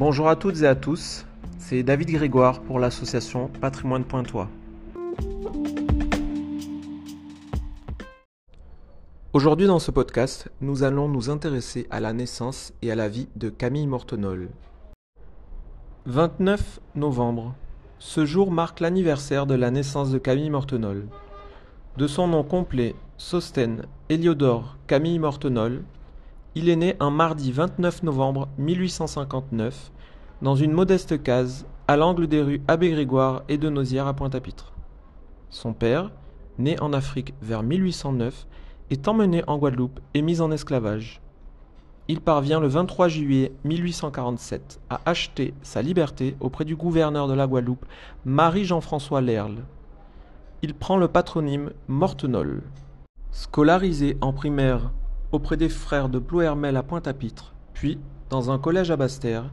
Bonjour à toutes et à tous, c'est David Grégoire pour l'association Patrimoine Pointois. Aujourd'hui dans ce podcast, nous allons nous intéresser à la naissance et à la vie de Camille Mortenol. 29 novembre. Ce jour marque l'anniversaire de la naissance de Camille Mortenol. De son nom complet, Sostène Héliodore Camille Mortenol, il est né un mardi 29 novembre 1859 dans une modeste case à l'angle des rues Abbé Grégoire et de Nausière à Pointe-à-Pitre. Son père, né en Afrique vers 1809, est emmené en Guadeloupe et mis en esclavage. Il parvient le 23 juillet 1847 à acheter sa liberté auprès du gouverneur de la Guadeloupe, Marie-Jean-François Lerle. Il prend le patronyme Mortenol. Scolarisé en primaire auprès des frères de Ploermel à Pointe-à-Pitre, puis dans un collège à Basse-Terre,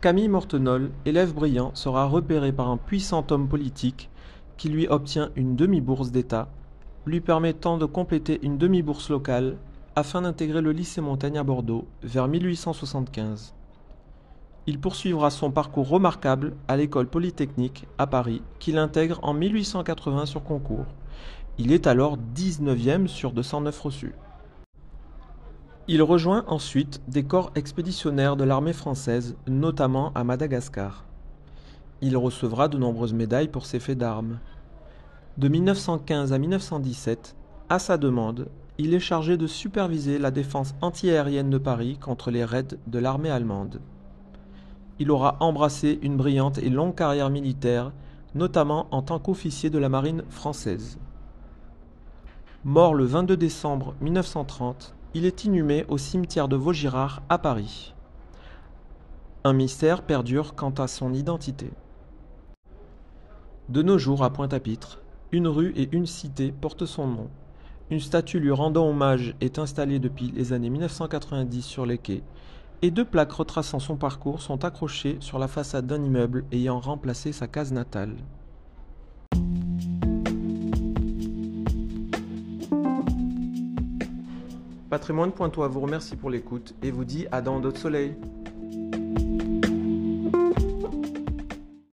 Camille Mortenol, élève brillant, sera repéré par un puissant homme politique qui lui obtient une demi-bourse d'État, lui permettant de compléter une demi-bourse locale afin d'intégrer le lycée Montaigne à Bordeaux vers 1875. Il poursuivra son parcours remarquable à l'école polytechnique à Paris, qu'il intègre en 1880 sur concours. Il est alors 19e sur 209 reçus. Il rejoint ensuite des corps expéditionnaires de l'armée française, notamment à Madagascar. Il recevra de nombreuses médailles pour ses faits d'armes. De 1915 à 1917, à sa demande, il est chargé de superviser la défense antiaérienne de Paris contre les raids de l'armée allemande. Il aura embrassé une brillante et longue carrière militaire, notamment en tant qu'officier de la marine française. Mort le 22 décembre 1930, il est inhumé au cimetière de Vaugirard à Paris. Un mystère perdure quant à son identité. De nos jours, à Pointe-à-Pitre, une rue et une cité portent son nom. Une statue lui rendant hommage est installée depuis les années 1990 sur les quais, et deux plaques retraçant son parcours sont accrochées sur la façade d'un immeuble ayant remplacé sa case natale. Patrimoine Pointois vous remercie pour l'écoute et vous dit à dans d'autres soleils.